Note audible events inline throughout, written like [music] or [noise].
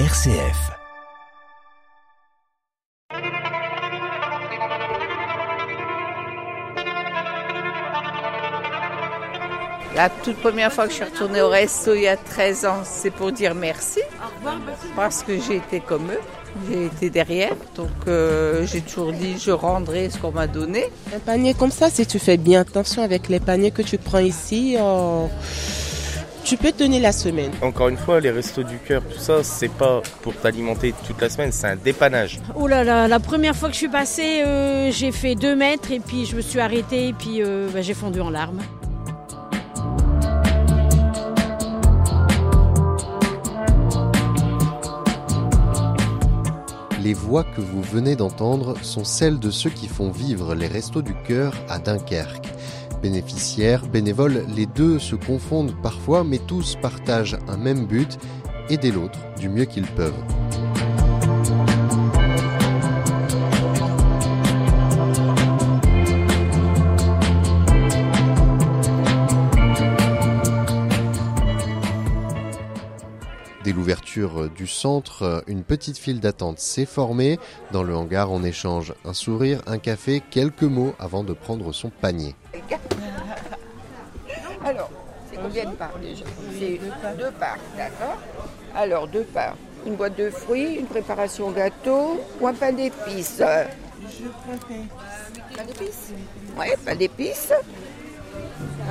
RCF. La toute première fois que je suis retournée au resto il y a 13 ans, c'est pour dire merci. Parce que j'ai été comme eux. J'ai été derrière. Donc euh, j'ai toujours dit je rendrai ce qu'on m'a donné. Un panier comme ça, si tu fais bien attention avec les paniers que tu prends ici, euh, tu peux tenir la semaine. Encore une fois, les restos du cœur, tout ça, c'est pas pour t'alimenter toute la semaine, c'est un dépannage. Oh là là, la première fois que je suis passée, euh, j'ai fait deux mètres et puis je me suis arrêtée et puis euh, bah, j'ai fondu en larmes. Les voix que vous venez d'entendre sont celles de ceux qui font vivre les Restos du Cœur à Dunkerque. Bénéficiaires, bénévoles, les deux se confondent parfois, mais tous partagent un même but, aider l'autre du mieux qu'ils peuvent. Dès l'ouverture du centre, une petite file d'attente s'est formée. Dans le hangar, on échange un sourire, un café, quelques mots avant de prendre son panier. De parts déjà C'est deux parts, d'accord Alors, deux parts. Une boîte de fruits, une préparation gâteau ou un pain d'épices Je préfère. Pain d'épices Oui, pain d'épices.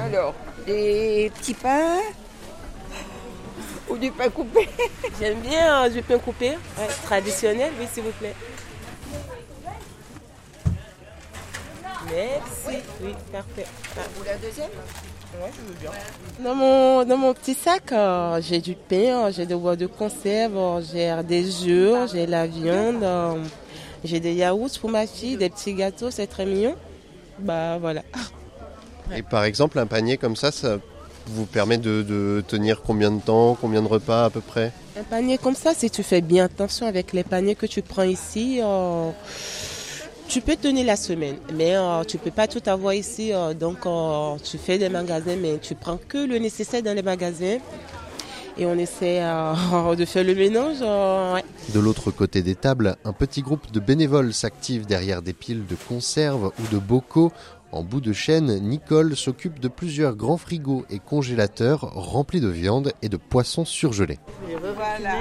Alors, des petits pains ou du pain coupé J'aime bien euh, du pain coupé, ouais, traditionnel, oui, s'il vous plaît. Merci, oui, parfait. Ou la deuxième Dans mon, dans mon petit sac, euh, j'ai du pain, j'ai des boîtes de conserve, euh, j'ai des œufs, j'ai la viande, euh, j'ai des yaourts pour ma fille, des petits gâteaux, c'est très mignon. Bah voilà. Et par exemple, un panier comme ça, ça vous permet de, de tenir combien de temps, combien de repas à peu près? Un panier comme ça, si tu fais bien attention avec les paniers que tu prends ici, euh, tu peux tenir la semaine. Mais euh, tu peux pas tout avoir ici. euh, donc euh, tu fais des magasins, mais tu prends que le nécessaire dans les magasins. Et on essaie euh, [laughs] de faire le mélange. euh, ouais. De l'autre côté des tables, un petit groupe de bénévoles s'active derrière des piles de conserves ou de bocaux. En bout de chaîne, Nicole s'occupe de plusieurs grands frigos et congélateurs remplis de viande et de poissons surgelés. Voilà.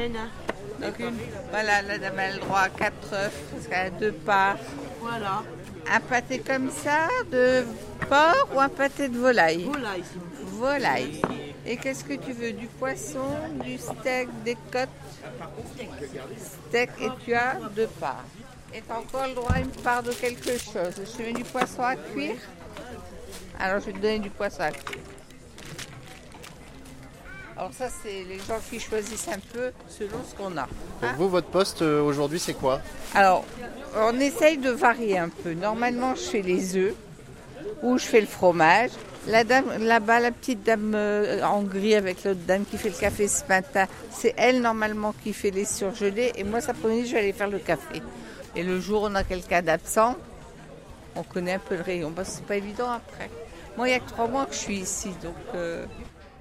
Donc, une- voilà, la dame a le droit à quatre œufs, parce qu'elle a deux parts. Voilà. Un pâté comme ça, de porc ou un pâté de volaille? Volaille. Volaille. Et qu'est-ce que tu veux? Du poisson, du steak, des côtes? Steak et tu as deux parts. Et tu as encore le droit à une part de quelque chose. Je te mets du poisson à cuire? Alors je vais te donner du poisson à cuire. Alors ça, c'est les gens qui choisissent un peu selon ce qu'on a. Donc vous, votre poste euh, aujourd'hui, c'est quoi? Alors, on essaye de varier un peu. Normalement, je fais les œufs ou je fais le fromage. La dame là-bas, la petite dame euh, en gris avec l'autre dame qui fait le café ce matin, c'est elle normalement qui fait les surgelés et moi, cet après-midi, je vais aller faire le café. Et le jour où on a quelqu'un d'absent, on connaît un peu le rayon parce que c'est pas évident après. Moi, il y a que trois mois que je suis ici, donc. euh,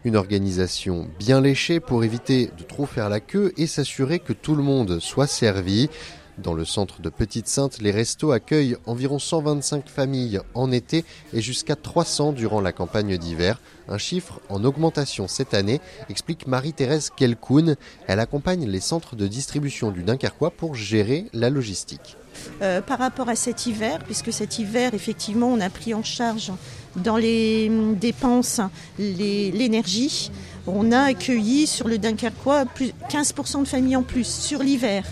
Une organisation bien léchée pour éviter de trop faire la queue et s'assurer que tout le monde soit servi. Dans le centre de Petite Sainte, les restos accueillent environ 125 familles en été et jusqu'à 300 durant la campagne d'hiver. Un chiffre en augmentation cette année, explique Marie-Thérèse Kelkoun. Elle accompagne les centres de distribution du Dunkerquois pour gérer la logistique. Euh, par rapport à cet hiver, puisque cet hiver, effectivement, on a pris en charge dans les hum, dépenses l'énergie. On a accueilli sur le Dunkerquois plus 15% de familles en plus sur l'hiver.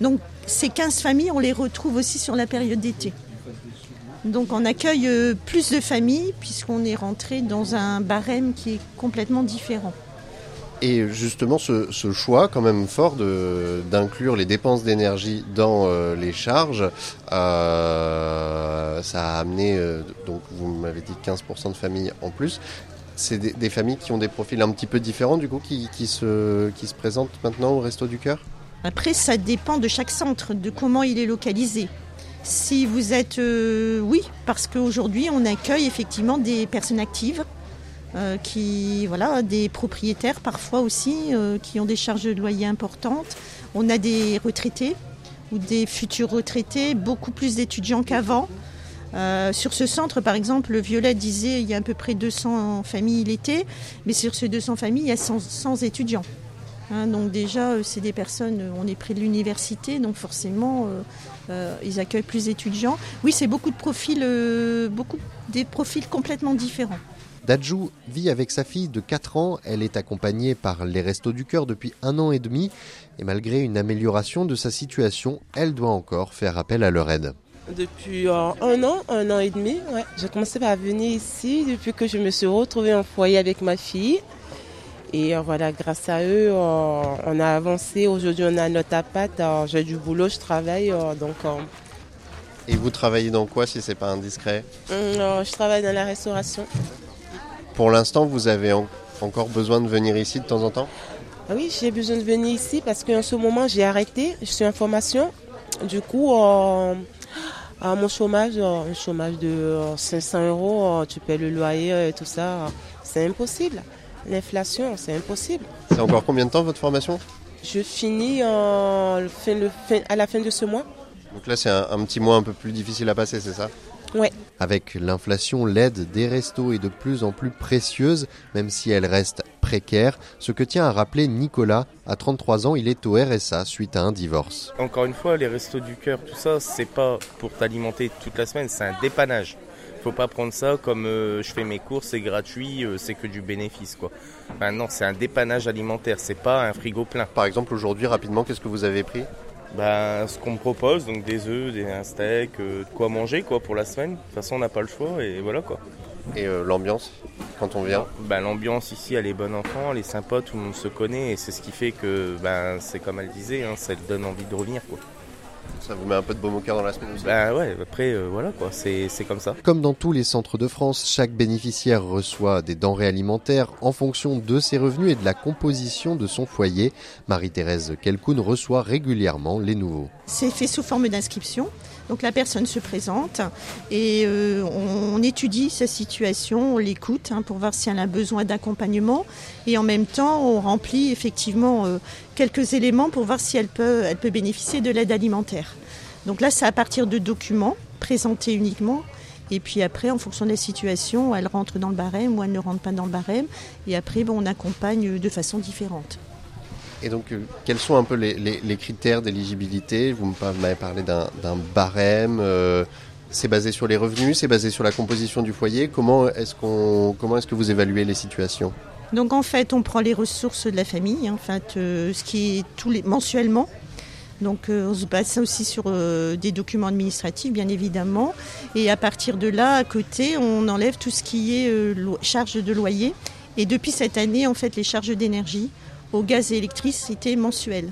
Donc ces 15 familles, on les retrouve aussi sur la période d'été. Donc on accueille euh, plus de familles puisqu'on est rentré dans un barème qui est complètement différent. Et justement, ce, choix quand même fort d'inclure les dépenses d'énergie dans euh, les charges, euh, ça a amené, donc vous m'avez dit 15% de familles en plus. C'est des, des familles qui ont des profils un petit peu différents du coup, qui, qui se, qui se présentent maintenant au Resto du Cœur? Après, ça dépend de chaque centre, de comment il est localisé. Si vous êtes... euh, oui, parce qu'aujourd'hui, on accueille effectivement des personnes actives, euh, qui, voilà, des propriétaires parfois aussi, euh, qui ont des charges de loyer importantes. On a des retraités ou des futurs retraités, beaucoup plus d'étudiants qu'avant. Sur ce centre, par exemple, le Violet disait il y a à peu près 200 familles l'été, mais sur ces 200 familles, il y a 100, étudiants. Hein, donc déjà, c'est des personnes, on est près de l'université, donc forcément, ils accueillent plus d'étudiants. Oui, c'est beaucoup de profils, beaucoup des profils complètement différents. Dajou vit avec sa fille de 4 ans. Elle est accompagnée par les Restos du Cœur depuis un an et demi. Et malgré une amélioration de sa situation, elle doit encore faire appel à leur aide. Depuis euh, un an, un an et demi, ouais. j'ai commencé à venir ici depuis que je me suis retrouvée en foyer avec ma fille. Et euh, voilà, grâce à eux, euh, on a avancé. Aujourd'hui, on a notre appart. j'ai du boulot, je travaille. donc, et vous travaillez dans quoi si c'est pas indiscret? hum, Je travaille dans la restauration. Pour l'instant, vous avez encore besoin de venir ici de temps en temps? Ah Oui, j'ai besoin de venir ici parce qu'en ce moment, j'ai arrêté. Je suis en formation. Du coup, euh, à mon chômage, euh, un chômage de 500 euh, euros, tu paies le loyer et tout ça, c'est impossible. L'inflation, c'est impossible. C'est encore combien de temps votre formation Je finis à la fin de ce mois. Donc là, c'est un, petit mois un peu plus difficile à passer, c'est ça Ouais. Avec l'inflation, l'aide des restos est de plus en plus précieuse, même si elle reste précaire. Ce que tient à rappeler Nicolas, à 33 ans, il est au RSA suite à un divorce. Encore une fois, les restos du cœur, tout ça, c'est pas pour t'alimenter toute la semaine, c'est un dépannage. Faut pas prendre ça comme euh, je fais mes courses, c'est gratuit, euh, c'est que du bénéfice quoi. non, c'est un dépannage alimentaire, c'est pas un frigo plein. Par exemple, aujourd'hui, rapidement, qu'est-ce que vous avez pris? Bah, ce qu'on me propose, donc des œufs, des, un steak, euh, de quoi manger quoi pour la semaine. De toute façon, on n'a pas le choix et voilà quoi. Et l'ambiance quand on vient? Bah, L'ambiance ici, elle est bonne enfant, elle est sympa, tout le monde se connaît et c'est ce qui fait que bah, c'est comme elle disait, hein, ça donne envie de revenir quoi. Ça vous met un peu de baume au cœur dans la semaine aussi? Bah ouais, après euh, voilà quoi, c'est comme ça. Comme dans tous les centres de France, chaque bénéficiaire reçoit des denrées alimentaires en fonction de ses revenus et de la composition de son foyer. Marie-Thérèse Kelkoun reçoit régulièrement les nouveaux. C'est fait sous forme d'inscription. Donc la personne se présente et euh, on, étudie sa situation, on l'écoute hein, pour voir si elle a besoin d'accompagnement et en même temps on remplit effectivement euh, quelques éléments pour voir si elle peut, elle peut bénéficier de l'aide alimentaire. Donc là c'est à partir de documents présentés uniquement. Et puis après, en fonction de la situation, elle rentre dans le barème ou elle ne rentre pas dans le barème. Et après, bon, on accompagne de façon différente. Et donc, euh, quels sont un peu les, critères d'éligibilité? Vous m'avez parlé d'un barème. Euh, c'est basé sur les revenus, c'est basé sur la composition du foyer. Comment est-ce comment est-ce que vous évaluez les situations? Donc en fait, on prend les ressources de la famille, hein, en fait, euh, ce qui est tous les mensuellement. Donc on se base aussi sur des documents administratifs, bien évidemment. Et à partir de là, à côté, on enlève tout ce qui est charge de loyer. Et depuis cette année, en fait, les charges d'énergie au gaz et électricité mensuel.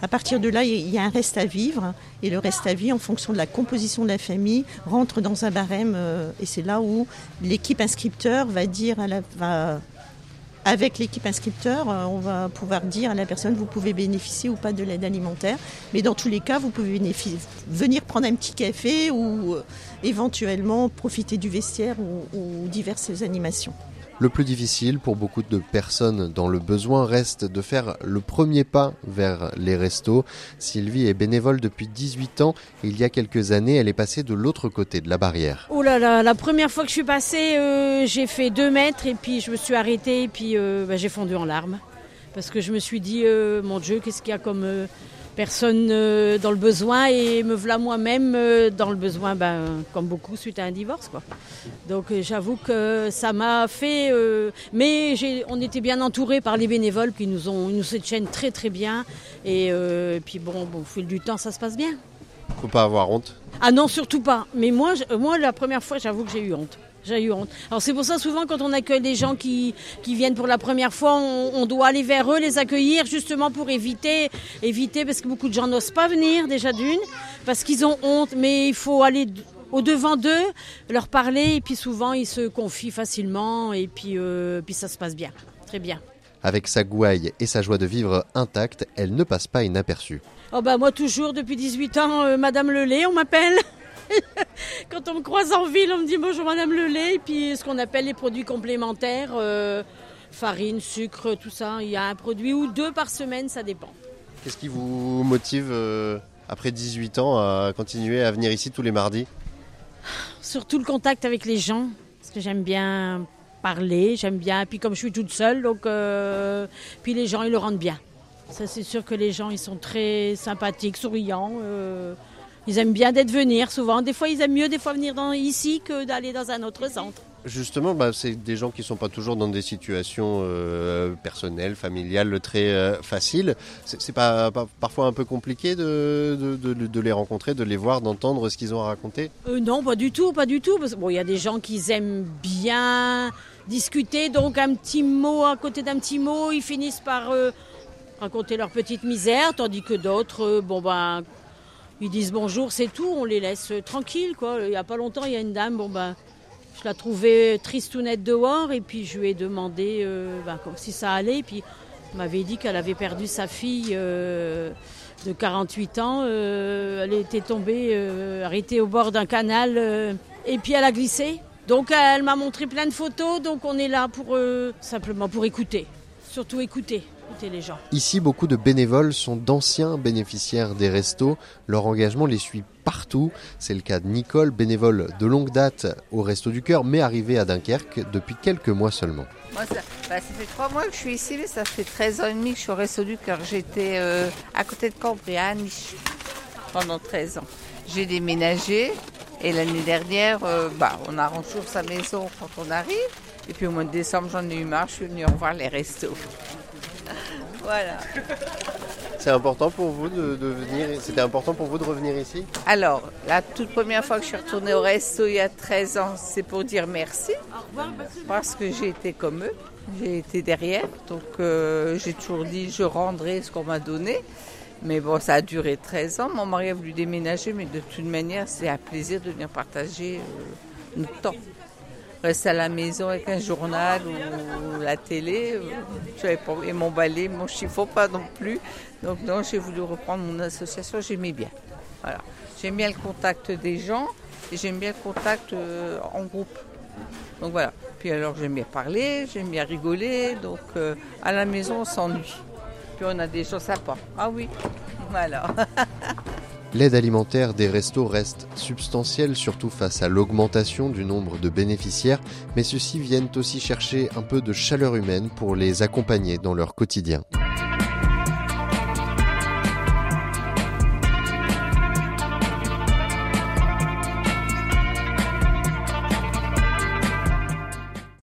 À partir de là, il y a un reste à vivre et le reste à vivre, en fonction de la composition de la famille, rentre dans un barème euh, et c'est là où l'équipe inscripteur va dire à la, avec l'équipe inscripteur, euh, on va pouvoir dire à la personne vous pouvez bénéficier ou pas de l'aide alimentaire. Mais dans tous les cas, vous pouvez venir prendre un petit café ou euh, éventuellement profiter du vestiaire ou diverses animations. Le plus difficile pour beaucoup de personnes dans le besoin reste de faire le premier pas vers les restos. Sylvie est bénévole depuis 18 ans il y a quelques années, elle est passée de l'autre côté de la barrière. Oh là là, la première fois que je suis passée, euh, j'ai fait 2 mètres et puis je me suis arrêtée et puis euh, bah, j'ai fondu en larmes. Parce que je me suis dit, euh, mon Dieu, qu'est-ce qu'il y a comme personne euh, dans le besoin et me voilà moi-même euh, dans le besoin, ben, comme beaucoup suite à un divorce. Quoi. Donc euh, j'avoue que ça m'a fait... mais on était bien entourés par les bénévoles qui nous ont nous soutiennent très très bien. Et, puis bon, bon, au fil du temps, ça se passe bien. Faut pas avoir honte Ah non, surtout pas. Mais moi, moi la première fois, j'avoue que j'ai eu honte. J'ai eu honte. Alors c'est pour ça souvent quand on accueille des gens qui, qui viennent pour la première fois, on, doit aller vers eux, les accueillir justement pour éviter, éviter parce que beaucoup de gens n'osent pas venir déjà d'une, parce qu'ils ont honte, mais il faut aller au devant d'eux, leur parler et puis souvent ils se confient facilement et puis, euh, puis ça se passe bien, très bien. Avec sa gouaille et sa joie de vivre intacte, elle ne passe pas inaperçue. Oh bah moi toujours depuis 18 ans, euh, Madame Lelay on m'appelle. [laughs] Quand on me croise en ville, on me dit bonjour madame le lait, et puis ce qu'on appelle les produits complémentaires, euh, farine, sucre, tout ça. Il y a un produit ou deux par semaine, ça dépend. Qu'est-ce qui vous motive euh, après 18 ans à continuer à venir ici tous les mardis? Surtout le contact avec les gens, parce que j'aime bien parler, j'aime bien. Puis comme je suis toute seule, donc euh, puis les gens ils le rendent bien. Ça c'est sûr que les gens ils sont très sympathiques, souriants. euh, ils aiment bien d'être venir souvent. Des fois ils aiment mieux des fois venir dans, ici que d'aller dans un autre centre. Justement, bah, c'est des gens qui sont pas toujours dans des situations euh, personnelles, familiales très euh, faciles. C'est pas, pas- parfois un peu compliqué de, de- de- de les rencontrer, de les voir, d'entendre ce qu'ils ont à raconter? Euh, non, pas du tout, pas du tout. Parce bon, il y a des gens qui aiment bien discuter, donc un petit mot à côté d'un petit mot, ils finissent par raconter leur petite misère, tandis que d'autres, bon ben, ils disent bonjour, c'est tout, on les laisse tranquilles, quoi. Il y a pas longtemps, il y a une dame, bon ben, je la trouvais tristounette dehors, et puis je lui ai demandé euh, ben, comme si ça allait, et puis elle m'avait dit qu'elle avait perdu sa fille. euh, de 48 ans, euh, elle était tombée, arrêtée au bord d'un canal, et puis elle a glissé. Donc elle m'a montré plein de photos, donc on est là pour simplement pour écouter, surtout écouter, écouter les gens. Ici, beaucoup de bénévoles sont d'anciens bénéficiaires des restos. Leur engagement les suit partout. C'est le cas de Nicole, bénévole de longue date au Resto du Cœur, mais arrivée à Dunkerque depuis quelques mois seulement. Moi, ça, bah, ça fait trois mois que je suis ici, mais ça fait 13 ans et demi que je suis au Resto du Cœur. J'étais euh, à côté de Cambrai, à Niche, pendant 13 ans. J'ai déménagé et l'année dernière, euh, bah, on arrange toujours sa maison quand on arrive. Et puis au mois de décembre, j'en ai eu marre, je suis venue revoir les restos. Voilà. C'est important pour vous de, de venir. C'était important pour vous de revenir ici? Alors, la toute première fois que je suis retournée au resto il y a 13 ans, c'est pour dire merci. Parce que j'ai été comme eux, j'ai été derrière. Donc, euh, j'ai toujours dit je rendrai ce qu'on m'a donné. Mais bon, ça a duré 13 ans. Mon mari a voulu déménager, mais de toute manière, c'est un plaisir de venir partager euh, notre temps. Rester à la maison avec un journal ou la télé, et mon balai, mon chiffon, pas non plus. Donc j'ai voulu reprendre mon association, j'aimais bien. Voilà. J'aime bien le contact des gens et j'aime bien le contact euh, en groupe. Donc voilà. Puis alors j'aime bien parler, j'aime bien rigoler. Donc euh, à la maison on s'ennuie. Puis on a des gens sympas. Ah oui, voilà. [laughs] L'aide alimentaire des restos reste substantielle, surtout face à l'augmentation du nombre de bénéficiaires, mais ceux-ci viennent aussi chercher un peu de chaleur humaine pour les accompagner dans leur quotidien.